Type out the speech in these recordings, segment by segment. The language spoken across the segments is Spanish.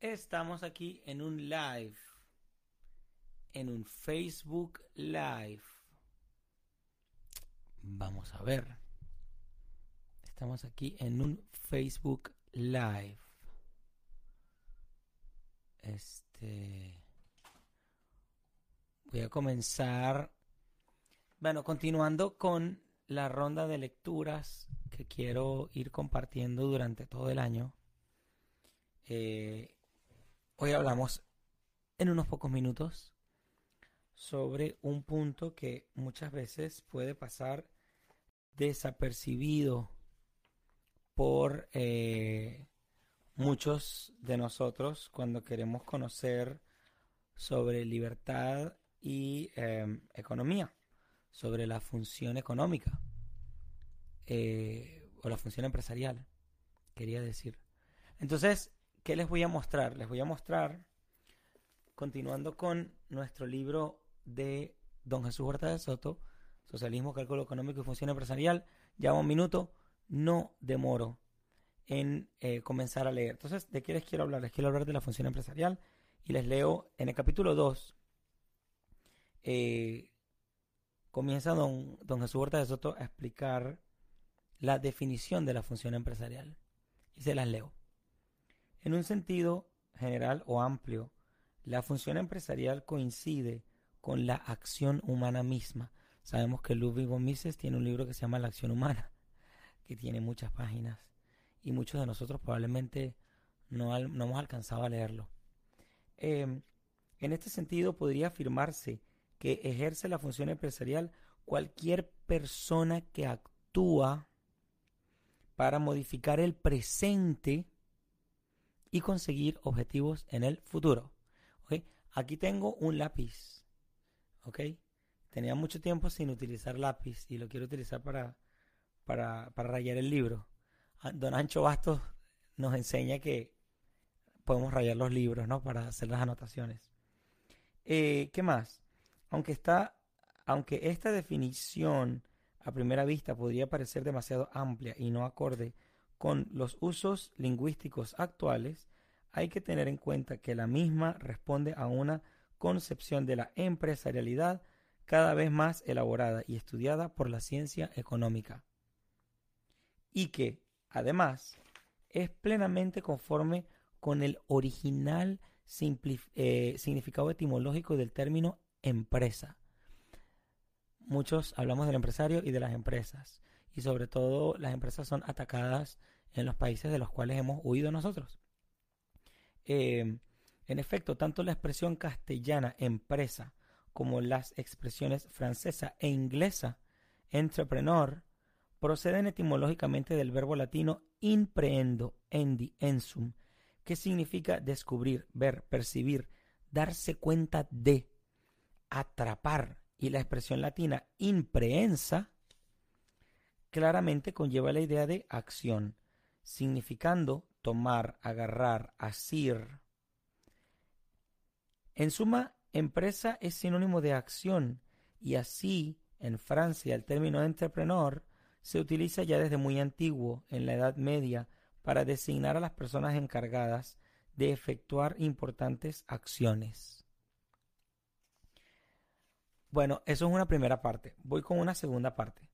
Estamos aquí en un live, en un Facebook Live. Vamos a ver. Estamos aquí en un Facebook Live. Este. Voy a comenzar. Bueno, continuando con la ronda de lecturas que quiero ir compartiendo durante todo el año. Eh, hoy hablamos en unos pocos minutos sobre un punto que muchas veces puede pasar desapercibido por eh, muchos de nosotros cuando queremos conocer sobre libertad y em, economía, sobre la función económica eh, o la función empresarial, quería decir. Entonces, ¿qué les voy a mostrar? Les voy a mostrar, continuando con nuestro libro de don Jesús Huerta de Soto, Socialismo, Cálculo Económico y Función Empresarial, ya un minuto, no demoro en eh, comenzar a leer. Entonces, ¿de qué les quiero hablar? Les quiero hablar de la función empresarial y les leo en el capítulo 2. Eh, comienza don, don Jesús Huerta de Soto a explicar la definición de la función empresarial. Y se las leo. En un sentido general o amplio, la función empresarial coincide con la acción humana misma. Sabemos que Ludwig von Mises tiene un libro que se llama La acción humana, que tiene muchas páginas y muchos de nosotros probablemente no, hemos alcanzado a leerlo. Em, en este sentido, podría afirmarse que ejerce la función empresarial cualquier persona que actúa para modificar el presente y conseguir objetivos en el futuro. Aquí tengo un lápiz. Tenía mucho tiempo sin utilizar lápiz y lo quiero utilizar para, para, para rayar el libro. Ah, don Ancho Bastos nos enseña que podemos rayar los libros, ¿no? Para hacer las anotaciones. Eh, ¿Qué más? Aunque está, aunque esta definición a primera vista podría parecer demasiado amplia y no acorde con los usos lingüísticos actuales, hay que tener en cuenta que la misma responde a una concepción de la empresarialidad cada vez más elaborada y estudiada por la ciencia económica, y que, además, es plenamente conforme con el original eh, significado etimológico del término empresa. Muchos hablamos del empresario y de las empresas, y sobre todo las empresas son atacadas en los países de los cuales hemos huido nosotros. Eh, en efecto, tanto la expresión castellana empresa como las expresiones francesa e inglesa entrepreneur proceden etimológicamente del verbo latino imprehendo, endi, ensum, que significa descubrir, ver, percibir, darse cuenta de, atrapar, y la expresión latina imprehensa claramente conlleva la idea de acción, significando tomar, agarrar, asir. En suma, empresa es sinónimo de acción y así en Francia el término entrepreneur se utiliza ya desde muy antiguo, en la Edad Media, para designar a las personas encargadas de efectuar importantes acciones. Bueno, eso es una primera parte. Voy con una segunda parte.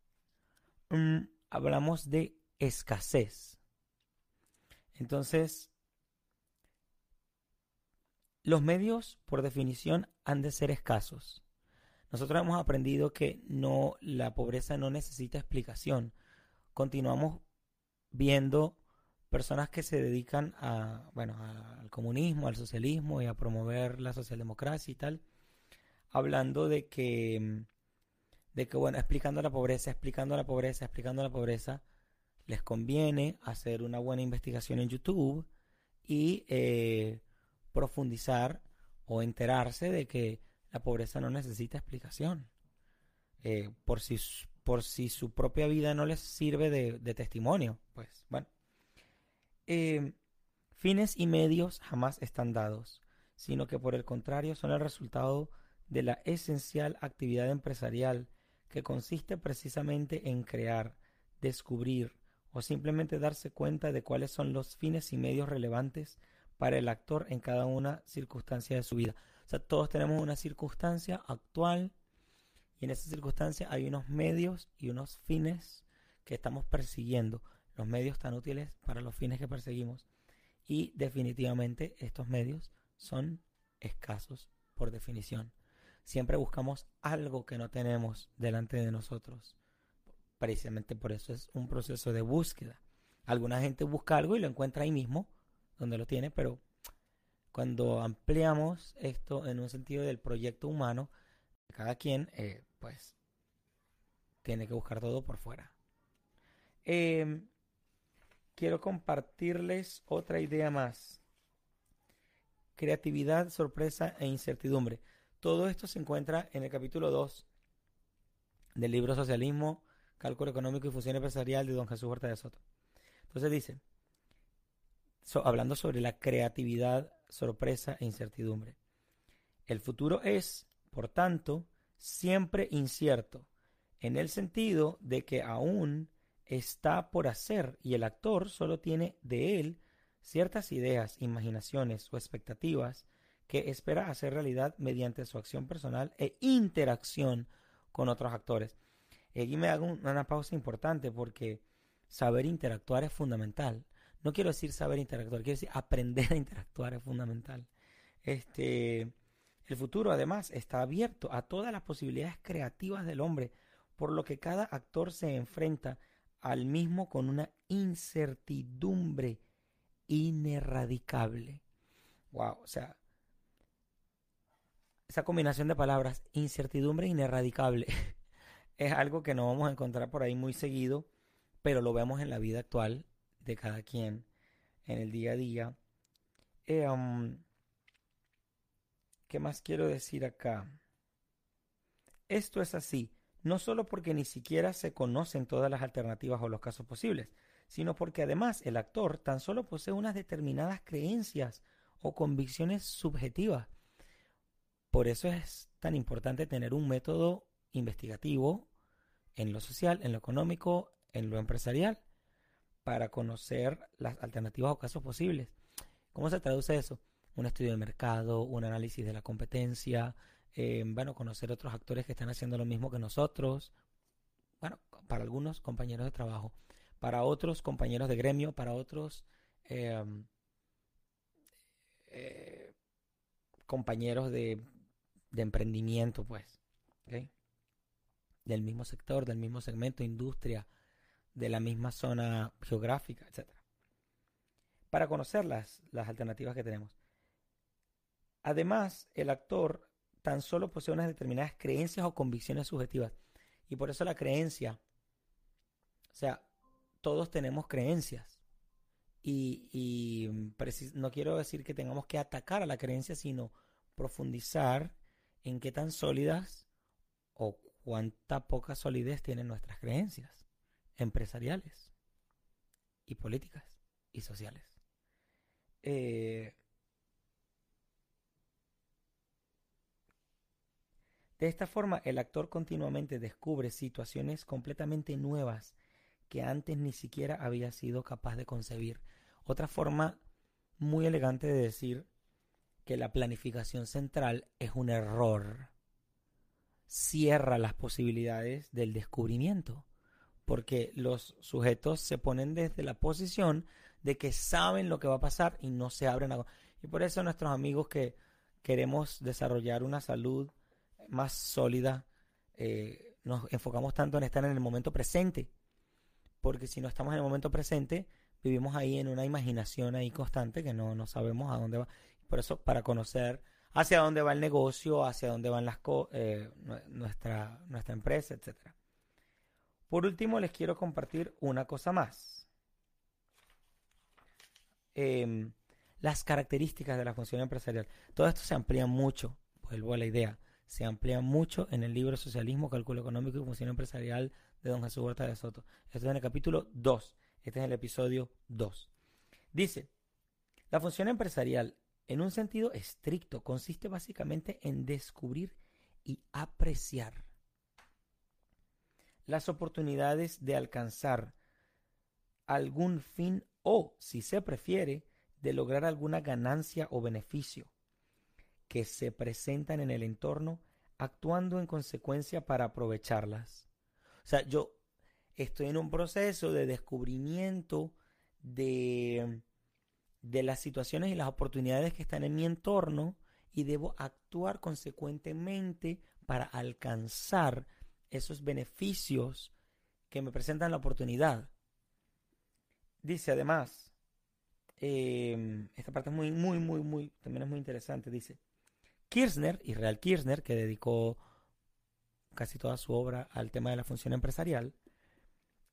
Mm, hablamos de escasez. Entonces, los medios, por definición, han de ser escasos. Nosotros hemos aprendido que no, la pobreza no necesita explicación. Continuamos viendo personas que se dedican a, bueno, al comunismo, al socialismo y a promover la socialdemocracia y tal, hablando de que, de que, bueno, explicando la pobreza, explicando la pobreza, explicando la pobreza, les conviene hacer una buena investigación en YouTube y eh, profundizar o enterarse de que la pobreza no necesita explicación. Eh, por, si, por si su propia vida no les sirve de, testimonio, pues bueno. Eh, fines y medios jamás están dados, sino que por el contrario son el resultado de la esencial actividad empresarial que consiste precisamente en crear, descubrir o simplemente darse cuenta de cuáles son los fines y medios relevantes para el actor en cada una circunstancia de su vida. O sea, todos tenemos una circunstancia actual y en esa circunstancia hay unos medios y unos fines que estamos persiguiendo. Los medios tan útiles para los fines que perseguimos. Y definitivamente estos medios son escasos por definición. Siempre buscamos algo que no tenemos delante de nosotros. Precisamente por eso es un proceso de búsqueda. Alguna gente busca algo y lo encuentra ahí mismo, donde lo tiene, pero cuando ampliamos esto en un sentido del proyecto humano, cada quien, eh, pues, tiene que buscar todo por fuera. Em, quiero compartirles otra idea más. Creatividad, sorpresa e incertidumbre. Todo esto se encuentra en el capítulo 2 del libro Socialismo, Cálculo Económico y Fusión Empresarial de don Jesús Huerta de Soto. Entonces dice, hablando sobre la creatividad, sorpresa e incertidumbre. El futuro es, por tanto, siempre incierto, en el sentido de que aún está por hacer y el actor solo tiene de él ciertas ideas, imaginaciones o expectativas que espera hacer realidad mediante su acción personal e interacción con otros actores. Y aquí me hago una pausa importante porque saber interactuar es fundamental. No quiero decir saber interactuar, quiero decir aprender a interactuar es fundamental. Este, el futuro además está abierto a todas las posibilidades creativas del hombre, por lo que cada actor se enfrenta al mismo con una incertidumbre ineradicable. Wow, o sea, esa combinación de palabras, incertidumbre ineradicable, es algo que no vamos a encontrar por ahí muy seguido pero lo vemos en la vida actual de cada quien, en el día a día. Eh, ¿Qué más quiero decir acá? Esto es así, no solo porque ni siquiera se conocen todas las alternativas o los casos posibles, sino porque además el actor tan solo posee unas determinadas creencias o convicciones subjetivas. Por eso es tan importante tener un método investigativo en lo social, en lo económico, en lo empresarial para conocer las alternativas o casos posibles. ¿Cómo se traduce eso? Un estudio de mercado, un análisis de la competencia, eh, bueno, conocer otros actores que están haciendo lo mismo que nosotros, bueno, para algunos compañeros de trabajo, para otros compañeros de gremio, para otros em, eh, compañeros de, de, emprendimiento, pues, del mismo sector, del mismo segmento, industria, de la misma zona geográfica, etc. Para conocer las, las alternativas que tenemos. Además, el actor tan solo posee unas determinadas creencias o convicciones subjetivas. Y por eso la creencia, o sea, todos tenemos creencias. Y, y no quiero decir que tengamos que atacar a la creencia, sino profundizar en qué tan sólidas o cuánta poca solidez tienen nuestras creencias empresariales y políticas y sociales. Eh, de esta forma, el actor continuamente descubre situaciones completamente nuevas que antes ni siquiera había sido capaz de concebir. Otra forma muy elegante de decir que la planificación central es un error. Cierra las posibilidades del descubrimiento porque los sujetos se ponen desde la posición de que saben lo que va a pasar y no se abren a... Y por eso nuestros amigos que queremos desarrollar una salud más sólida, eh, nos enfocamos tanto en estar en el momento presente, porque si no estamos en el momento presente, vivimos ahí en una imaginación ahí constante que no, no sabemos a dónde va. Por eso, para conocer hacia dónde va el negocio, hacia dónde van las eh, nuestra, nuestra empresa, etcétera. Por último, les quiero compartir una cosa más. Em, las características de la función empresarial. Todo esto se amplía mucho, vuelvo a la idea, se amplía mucho en el libro Socialismo, Cálculo Económico y Función Empresarial de don Jesús Huerta de Soto. Esto es en el capítulo 2, este es el episodio 2. Dice, la función empresarial, en un sentido estricto, consiste básicamente en descubrir y apreciar las oportunidades de alcanzar algún fin o, si se prefiere, de lograr alguna ganancia o beneficio que se presentan en el entorno, actuando en consecuencia para aprovecharlas. O sea, yo estoy en un proceso de descubrimiento de, de las situaciones y las oportunidades que están en mi entorno y debo actuar consecuentemente para alcanzar esos beneficios que me presentan la oportunidad. Dice además, em, esta parte es muy, muy, muy, muy, también es muy interesante. Dice, Kirchner, Israel Kirchner, que dedicó casi toda su obra al tema de la función empresarial,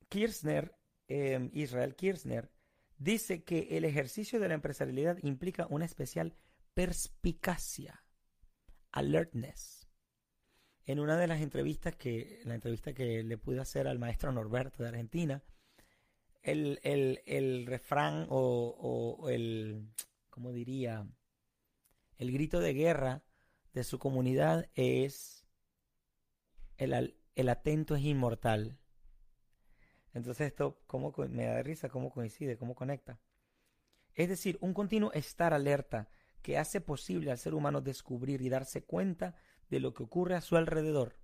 Kirchner, em, Israel Kirchner, dice que el ejercicio de la empresarialidad implica una especial perspicacia, alertness. En una de las entrevistas que, la entrevista que le pude hacer al maestro Norberto de Argentina, el, el, refrán o, el, ¿cómo diría? El grito de guerra de su comunidad es el, el atento es inmortal. Entonces esto ¿cómo, me da risa cómo coincide, cómo conecta. Es decir, un continuo estar alerta que hace posible al ser humano descubrir y darse cuenta de lo que ocurre a su alrededor.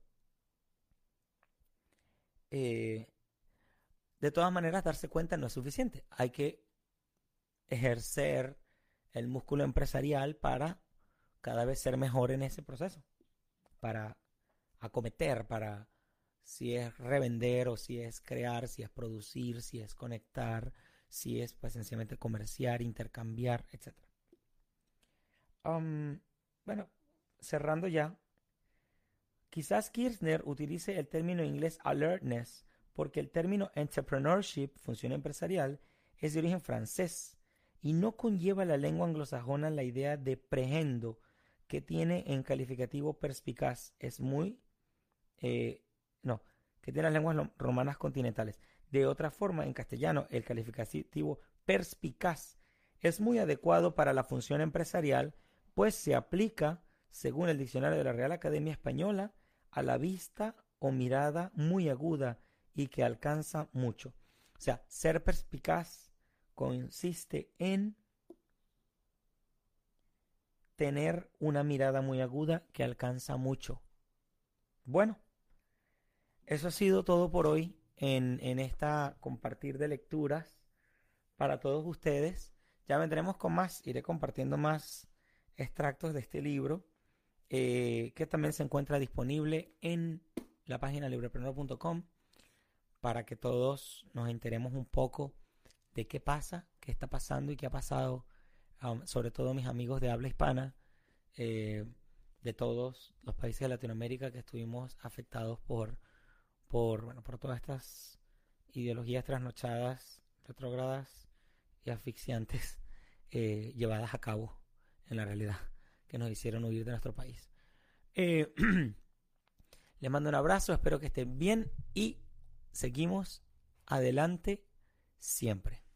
Eh, de todas maneras, darse cuenta no es suficiente. Hay que ejercer el músculo empresarial para cada vez ser mejor en ese proceso, para acometer, para si es revender o si es crear, si es producir, si es conectar, si es pues, sencillamente comerciar, intercambiar, etc. bueno, cerrando ya, quizás Kirchner utilice el término inglés alertness porque el término entrepreneurship, función empresarial, es de origen francés y no conlleva la lengua anglosajona la idea de prehendo que tiene en calificativo perspicaz. Es muy eh, que tiene las lenguas romanas continentales. De otra forma, en castellano, el calificativo perspicaz es muy adecuado para la función empresarial, pues se aplica, según el diccionario de la Real Academia Española, a la vista o mirada muy aguda y que alcanza mucho. O sea, ser perspicaz consiste en tener una mirada muy aguda que alcanza mucho. Bueno, eso ha sido todo por hoy en, esta compartir de lecturas para todos ustedes. Ya vendremos con más, iré compartiendo más extractos de este libro eh, que también se encuentra disponible en la página librepreneur.com para que todos nos enteremos un poco de qué pasa, qué está pasando y qué ha pasado, um, sobre todo mis amigos de habla hispana, eh, de todos los países de Latinoamérica que estuvimos afectados por por, bueno, por todas estas ideologías trasnochadas, retrógradas y asfixiantes eh, llevadas a cabo en la realidad que nos hicieron huir de nuestro país. Eh, les mando un abrazo, espero que estén bien y seguimos adelante siempre.